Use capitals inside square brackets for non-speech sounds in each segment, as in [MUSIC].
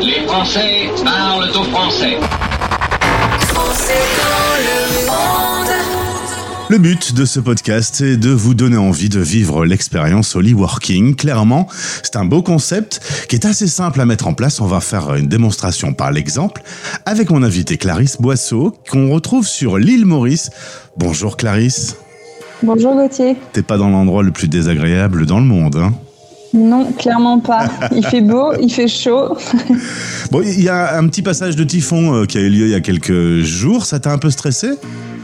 Les Français parlent au français. Le but de ce podcast est de vous donner envie de vivre l'expérience Holly Working. Clairement, c'est un beau concept qui est assez simple à mettre en place. On va faire une démonstration par l'exemple avec mon invité Clarisse Boisseau qu'on retrouve sur l'île Maurice. Bonjour Clarisse. Bonjour Gauthier. T'es pas dans l'endroit le plus désagréable dans le monde, hein non, clairement pas. Il fait beau, il fait chaud. [LAUGHS] bon, il y a un petit passage de typhon euh, qui a eu lieu il y a quelques jours. Ça t'a un peu stressé?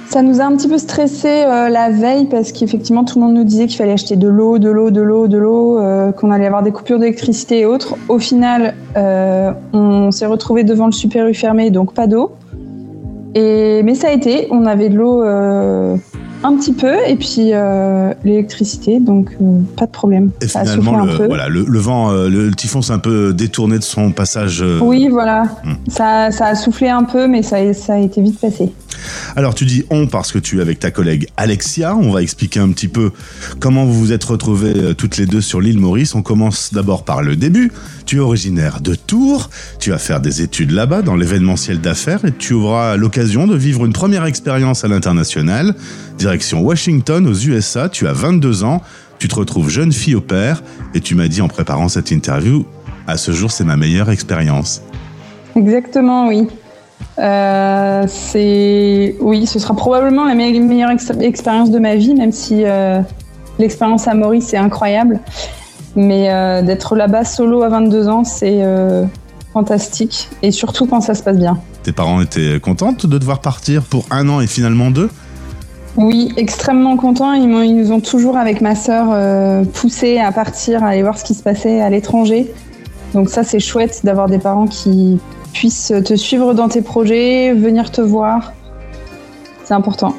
Ça nous a un petit peu stressé euh, la veille parce qu'effectivement tout le monde nous disait qu'il fallait acheter de l'eau, de l'eau, de l'eau, de l'eau, euh, qu'on allait avoir des coupures d'électricité et autres. Au final, on s'est retrouvé devant le Super U fermé, donc pas d'eau. Et mais ça a été, on avait de l'eau un petit peu, et puis euh, l'électricité, donc euh, pas de problème. Et finalement, le, Voilà, le, vent, euh, le, typhon s'est un peu détourné de son passage. Oui, voilà. Hmm. Ça, ça, a soufflé un peu, mais ça, ça a été vite passé. Alors tu dis on parce que tu es avec ta collègue Alexia. On va expliquer un petit peu comment vous vous êtes retrouvées toutes les deux sur l'île Maurice. On commence d'abord par le début. Tu es originaire de Tours. Tu vas faire des études là-bas dans l'événementiel d'affaires et tu auras l'occasion de vivre une première expérience à l'international. Direction Washington aux USA, tu as 22 ans, tu te retrouves jeune fille au père et tu m'as dit en préparant cette interview, à ce jour c'est ma meilleure expérience. Exactement, oui. Euh, c'est oui, ce sera probablement la meilleure expérience de ma vie, même si euh, l'expérience à Maurice est incroyable. Mais euh, d'être là-bas solo à 22 ans, c'est fantastique, et surtout quand ça se passe bien. Tes parents étaient contentes de devoir partir pour un an et finalement deux? Oui, extrêmement content. Ils, nous ont toujours, avec ma sœur, euh, poussé à partir, à aller voir ce qui se passait à l'étranger. Donc ça, c'est chouette d'avoir des parents qui puissent te suivre dans tes projets, venir te voir. C'est important.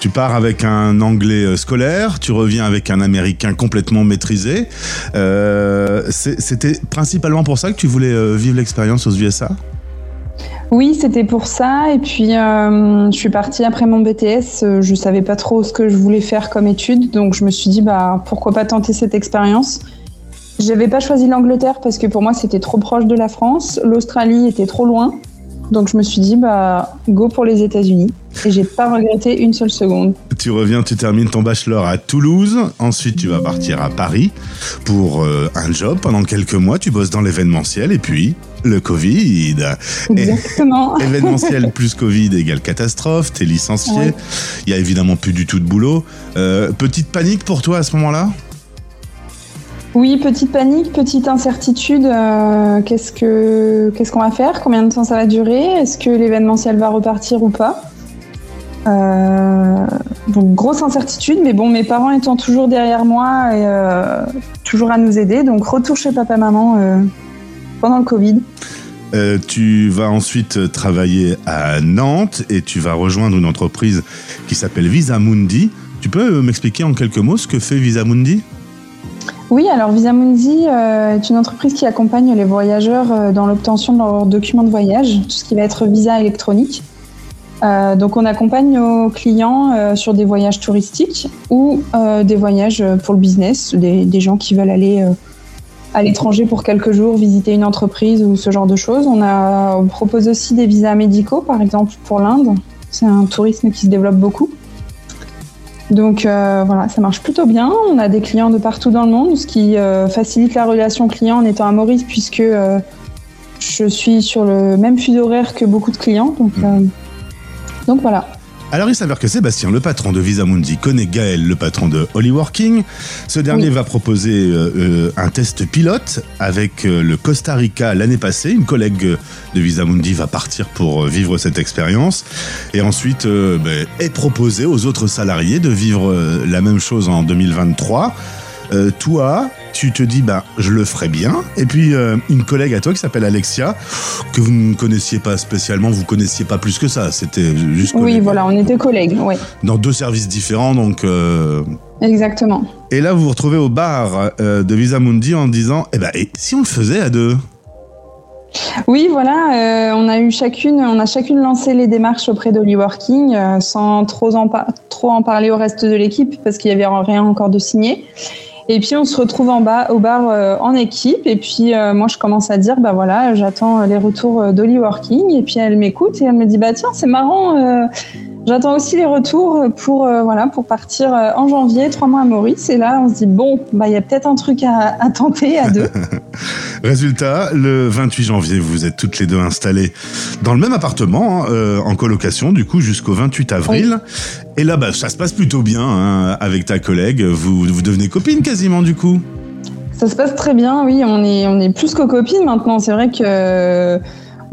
Tu pars avec un anglais euh, scolaire, tu reviens avec un américain complètement maîtrisé. Euh, c'était principalement pour ça que tu voulais vivre l'expérience aux USA oui, c'était pour ça. Et puis, euh, je suis partie après mon BTS. Euh, je savais pas trop ce que je voulais faire comme étude, donc je me suis dit, bah, pourquoi pas tenter cette expérience. J'avais pas choisi l'Angleterre parce que pour moi c'était trop proche de la France. L'Australie était trop loin. Donc je me suis dit, bah, go pour les États-Unis. Et j'ai pas regretté une seule seconde. Tu reviens, tu termines ton bachelor à Toulouse. Ensuite, tu vas partir à Paris pour euh, un job pendant quelques mois. Tu bosses dans l'événementiel et puis le Covid. Exactement. [LAUGHS] événementiel plus Covid égale catastrophe. T'es licencié. Il y a évidemment plus du tout de boulot. Euh, petite panique pour toi à ce moment-là? Oui, petite panique, petite incertitude. Euh, qu'est-ce que qu'est-ce qu'on va faire Combien de temps ça va durer Est-ce que l'événementiel va repartir ou pas? Euh, Donc grosse incertitude, mais bon, mes parents étant toujours derrière moi et euh, toujours à nous aider, donc retour chez papa maman pendant le Covid. tu vas ensuite travailler à Nantes et tu vas rejoindre une entreprise qui s'appelle Visa Mundi. Tu peux m'expliquer en quelques mots ce que fait Visa Mundi oui, alors Visamundi euh, est une entreprise qui accompagne les voyageurs euh, dans l'obtention de leurs documents de voyage, tout ce qui va être visa électronique. Euh, donc on accompagne nos clients sur des voyages touristiques ou des voyages pour le business, des, gens qui veulent aller à l'étranger pour quelques jours, visiter une entreprise ou ce genre de choses. On, propose aussi des visas médicaux, par exemple pour l'Inde. C'est un tourisme qui se développe beaucoup. Donc euh, voilà, ça marche plutôt bien. On a des clients de partout dans le monde, ce qui euh, facilite la relation client en étant à Maurice, puisque euh, je suis sur le même fuseau horaire que beaucoup de clients. Donc, mmh. donc voilà. Alors il s'avère que Sébastien, le patron de Visamundi, connaît Gaël, le patron de Hollyworking. Ce dernier va proposer euh, euh, un test pilote avec euh, le Costa Rica l'année passée. Une collègue de Visamundi va partir pour vivre cette expérience. Et ensuite ben, est proposé aux autres salariés de vivre la même chose en 2023. toi, tu te dis bah je le ferai bien. Et puis euh, une collègue à toi qui s'appelle Alexia que vous ne connaissiez pas spécialement vous connaissiez pas plus que ça. C'était juste oui voilà on était collègues oui dans deux services différents donc euh, exactement. Et là vous vous retrouvez au bar euh, de Visa Mundi en disant eh ben et si on le faisait à deux? Oui, voilà, on a eu chacune, on a chacune lancé les démarches auprès d'Hollyworking euh, sans trop en, trop en parler au reste de l'équipe parce qu'il y avait rien encore de signé. Et puis on se retrouve en bas au bar en équipe. Et puis moi je commence à dire bah voilà, j'attends les retours d'Holly Working. Et puis elle m'écoute et elle me dit bah tiens c'est marrant. J'attends aussi les retours pour voilà pour partir en janvier, trois mois à Maurice. Et là, on se dit bon, bah il y a peut-être un truc à, à tenter à deux. [LAUGHS] Résultat, le 28 janvier, vous êtes toutes les deux installées dans le même appartement, hein, euh, en colocation, du coup, jusqu'au 28 avril. Et là, bah, ça se passe plutôt bien hein, avec ta collègue. Vous, vous devenez copine quasiment, du coup? Ça se passe très bien, oui. On est, on est plus que copines maintenant. C'est vrai que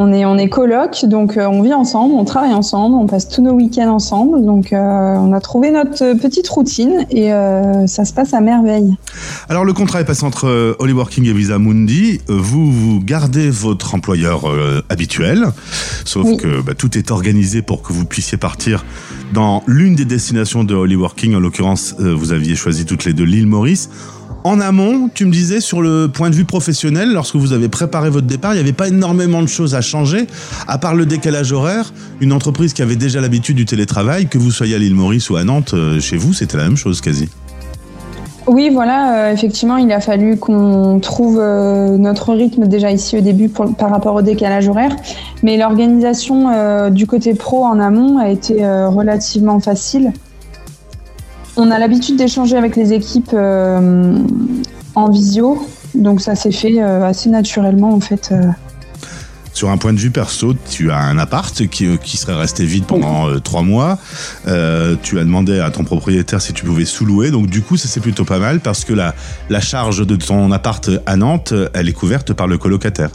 on est, on est coloc, donc euh, on vit ensemble, on travaille ensemble, on passe tous nos week-ends ensemble. Donc euh, on a trouvé notre petite routine et euh, ça se passe à merveille. Alors le contrat est passé entre Holly Working et Visa Mundi. Vous, vous gardez votre employeur habituel, sauf que bah, tout est organisé pour que vous puissiez partir dans l'une des destinations de Holly Working. En l'occurrence, vous aviez choisi toutes les deux l'île Maurice. En amont, tu me disais, sur le point de vue professionnel, lorsque vous avez préparé votre départ, il n'y avait pas énormément de choses à changer, à part le décalage horaire. Une entreprise qui avait déjà l'habitude du télétravail, que vous soyez à l'île Maurice ou à Nantes, euh, chez vous, c'était la même chose quasi. Oui, voilà, euh, effectivement, il a fallu qu'on trouve euh, notre rythme déjà ici au début par rapport au décalage horaire. Mais l'organisation du côté pro en amont a été relativement facile. On a l'habitude d'échanger avec les équipes euh, en visio, donc ça s'est fait euh, assez naturellement en fait. Euh. Sur un point de vue perso, tu as un appart qui, qui serait resté vide pendant trois mois. tu as demandé à ton propriétaire si tu pouvais sous-louer. Donc du coup, ça c'est plutôt pas mal parce que la, la charge de ton appart à Nantes, elle est couverte par le colocataire.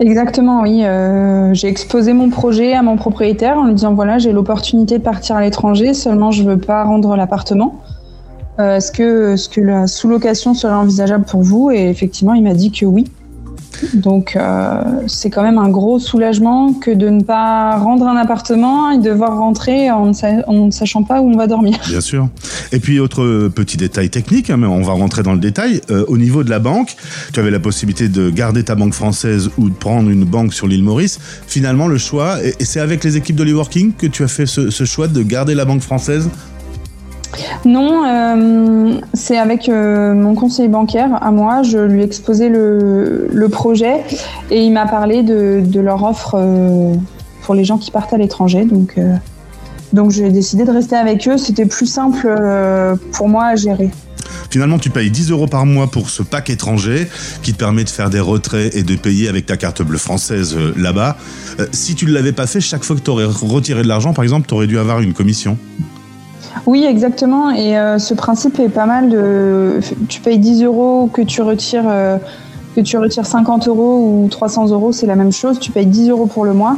Exactement, oui. Euh, j'ai exposé mon projet à mon propriétaire en lui disant voilà, j'ai l'opportunité de partir à l'étranger, seulement je ne veux pas rendre l'appartement. Euh, est-ce que, est -ce que la sous-location serait envisageable pour vous? Et effectivement, il m'a dit que oui. Donc euh, c'est quand même un gros soulagement que de ne pas rendre un appartement et devoir rentrer en ne, sachant pas où on va dormir. [LAUGHS] Bien sûr. Et puis autre petit détail technique, hein, mais on va rentrer dans le détail. Euh, au niveau de la banque, tu avais la possibilité de garder ta banque française ou de prendre une banque sur l'île Maurice. Finalement, le choix, et, c'est avec les équipes de que tu as fait ce choix de garder la banque française non, euh, c'est avec euh, mon conseiller bancaire à moi. Je lui ai exposé le, projet et il m'a parlé de, leur offre euh, pour les gens qui partent à l'étranger. Donc, donc j'ai décidé de rester avec eux. C'était plus simple pour moi à gérer. Finalement, tu payes 10 euros par mois pour ce pack étranger qui te permet de faire des retraits et de payer avec ta carte bleue française là-bas. si tu ne l'avais pas fait, chaque fois que tu aurais retiré de l'argent, par exemple, tu aurais dû avoir une commission. Oui, exactement. Et euh, ce principe est pas mal de. Tu payes 10 euros, que tu retires, euh, que tu retires 50 euros ou 300 euros, c'est la même chose. Tu payes 10 euros pour le mois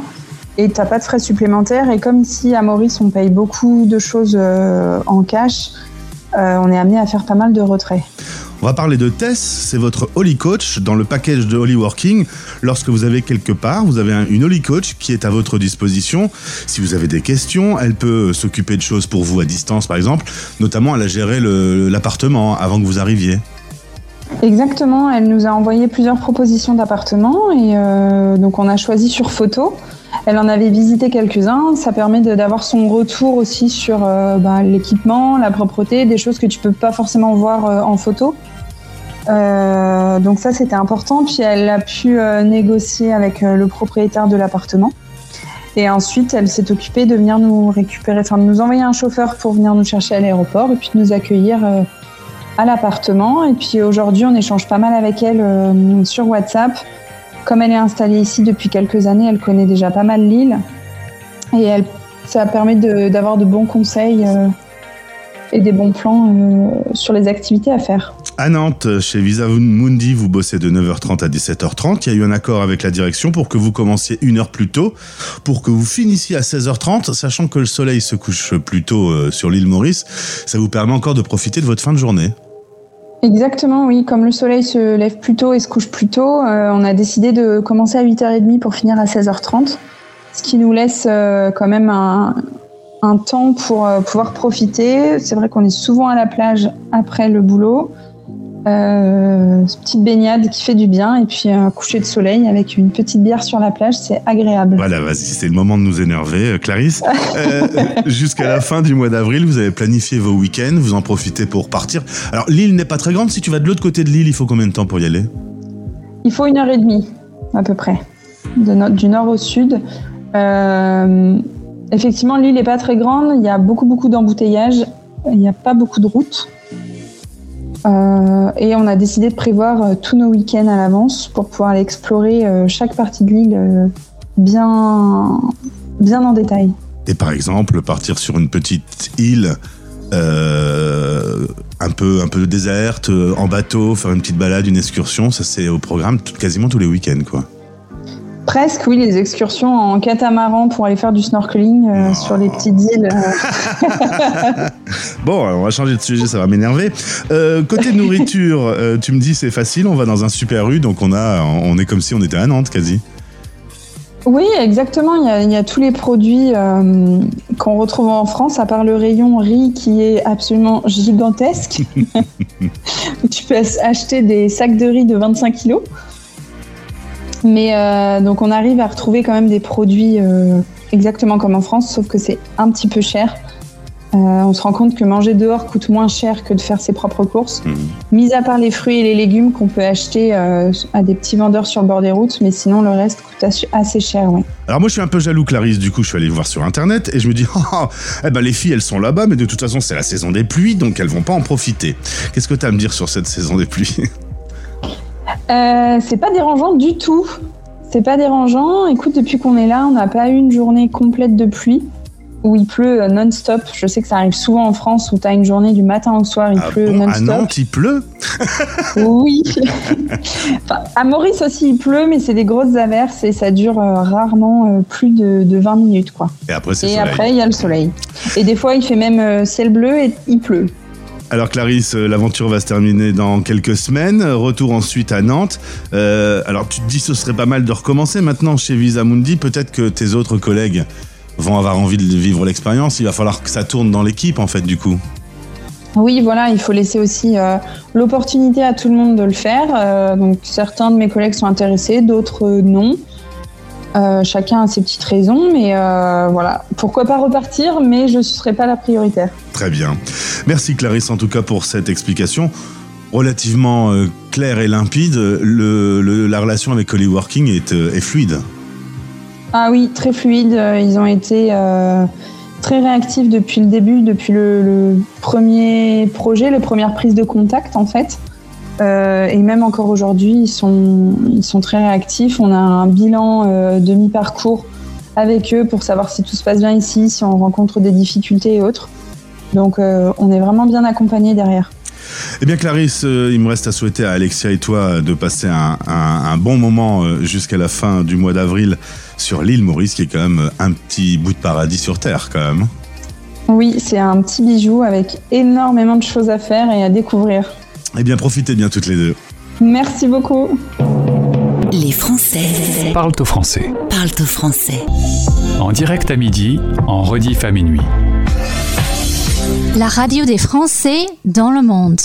et tu n'as pas de frais supplémentaires. Et comme ici à Maurice, on paye beaucoup de choses euh, en cash, on est amené à faire pas mal de retraits. On va parler de Tess, c'est votre Holy Coach dans le package de Holy Working. Lorsque vous avez quelque part, vous avez une Holy Coach qui est à votre disposition. Si vous avez des questions, elle peut s'occuper de choses pour vous à distance par exemple, notamment elle a géré l'appartement avant que vous arriviez. Exactement, elle nous a envoyé plusieurs propositions d'appartements et euh, donc on a choisi sur photo. Elle en avait visité quelques-uns. Ça permet d'avoir son retour aussi sur euh, bah, l'équipement, la propreté, des choses que tu peux pas forcément voir euh, en photo. Euh, donc ça, c'était important. Puis elle a pu euh, négocier avec euh, le propriétaire de l'appartement. Et ensuite, elle s'est occupée de venir nous récupérer, enfin de nous envoyer un chauffeur pour venir nous chercher à l'aéroport et puis de nous accueillir à l'appartement. Et puis aujourd'hui, on échange pas mal avec elle sur WhatsApp. Comme elle est installée ici depuis quelques années, elle connaît déjà pas mal l'île. Et ça permet d'avoir de, bons conseils et des bons plans sur les activités à faire. À Nantes, chez Visa Mundi, vous bossez de 9h30 à 17h30. Il y a eu un accord avec la direction pour que vous commenciez une heure plus tôt, pour que vous finissiez à 16h30, sachant que le soleil se couche plus tôt euh, sur l'île Maurice. Ça vous permet encore de profiter de votre fin de journée. Exactement, oui. Comme le soleil se lève plus tôt et se couche plus tôt, euh, on a décidé de commencer à 8h30 pour finir à 16h30, ce qui nous laisse euh, quand même un, un temps pour pouvoir profiter. C'est vrai qu'on est souvent à la plage après le boulot. Euh, petite baignade qui fait du bien et puis un coucher de soleil avec une petite bière sur la plage, c'est agréable. Voilà, vas-y, c'est le moment de nous énerver. Euh, Clarisse, euh, [LAUGHS] jusqu'à la fin du mois d'avril, vous avez planifié vos week-ends, vous en profitez pour partir. Alors l'île n'est pas très grande, si tu vas de l'autre côté de l'île, il faut combien de temps pour y aller? Il faut une heure et demie à peu près, de du nord au sud. Euh, effectivement, l'île n'est pas très grande, il y a beaucoup beaucoup d'embouteillages, il n'y a pas beaucoup de routes. Euh, et on a décidé de prévoir euh, tous nos week-ends à l'avance pour pouvoir aller explorer euh, chaque partie de l'île bien, bien en détail. Et par exemple, partir sur une petite île un peu un peu déserte, en bateau, faire une petite balade, une excursion, ça c'est au programme quasiment tous les week-ends, quoi. Presque, oui, les excursions en catamaran pour aller faire du snorkeling euh, Oh. sur les petites îles. [LAUGHS] Bon, on va changer de sujet, ça va m'énerver. Euh, côté nourriture, euh, tu me dis c'est facile, on va dans un super U, donc on a, on est comme si on était à Nantes quasi. Oui, exactement. Il y a, il y a tous les produits euh, qu'on retrouve en France, à part le rayon riz qui est absolument gigantesque. [LAUGHS] [LAUGHS] tu peux acheter des sacs de riz de 25 kilos. Mais euh, donc on arrive à retrouver quand même des produits euh, exactement comme en France, sauf que c'est un petit peu cher. Euh, on se rend compte que manger dehors coûte moins cher que de faire ses propres courses. Mhm. Mis à part les fruits et les légumes qu'on peut acheter euh, à des petits vendeurs sur le bord des routes, mais sinon le reste coûte assez- cher. Ouais. Alors moi je suis un peu jaloux Clarisse, du coup je suis allé voir sur internet et je me dis, [LAUGHS] ah, eh ben les filles elles sont là-bas, mais de toute façon c'est la saison des pluies, donc elles vont pas en profiter. Qu'est-ce que tu as à me dire sur cette saison des pluies? Euh, c'est pas dérangeant du tout. C'est pas dérangeant. Écoute, depuis qu'on est là, on n'a pas eu une journée complète de pluie où il pleut euh, non-stop. Je sais que ça arrive souvent en France où tu as une journée du matin au soir, il Ah pleut bon, à non-stop. Nantes il pleut? Oui. [LAUGHS] Enfin, à Maurice aussi, il pleut, mais c'est des grosses averses et ça dure euh, rarement euh, plus de, de 20 minutes. quoi. Et après c'est Et soleil. après, il y a le soleil. Et des fois, il fait même euh, ciel bleu et il pleut. Alors Clarisse, euh, l'aventure va se terminer dans quelques semaines. Retour ensuite à Nantes. Euh, alors tu te dis ce serait pas mal de recommencer maintenant chez Visa Mundi. Peut-être que tes autres collègues vont avoir envie de vivre l'expérience. Il va falloir que ça tourne dans l'équipe en fait du coup. Oui, voilà, il faut laisser aussi euh, l'opportunité à tout le monde de le faire. Donc certains de mes collègues sont intéressés, d'autres non. Euh, chacun a ses petites raisons, mais euh, voilà. Pourquoi pas repartir, mais je ne serai pas la prioritaire. Très bien. Merci Clarisse en tout cas pour cette explication relativement euh, claire et limpide. Le, le- la relation avec Holly Working est, est fluide. Ah oui, très fluide. Ils ont été très réactifs depuis le début, depuis le, le premier projet, la première prise de contact en fait. Euh, et même encore aujourd'hui, ils sont, ils sont très réactifs. On a un bilan euh, de mi-parcours avec eux pour savoir si tout se passe bien ici, si on rencontre des difficultés et autres. Donc euh, on est vraiment bien accompagnés derrière. Eh bien Clarisse, euh, il me reste à souhaiter à Alexia et toi de passer un, un- un bon moment jusqu'à la fin du mois d'avril sur l'île Maurice, qui est quand même un petit bout de paradis sur Terre quand même. Oui, c'est un petit bijou avec énormément de choses à faire et à découvrir. Eh bien profitez bien toutes les deux. Merci beaucoup. Les Français Parle au français. parlent au français. En direct à midi, en rediff à minuit. La radio des Français dans le monde.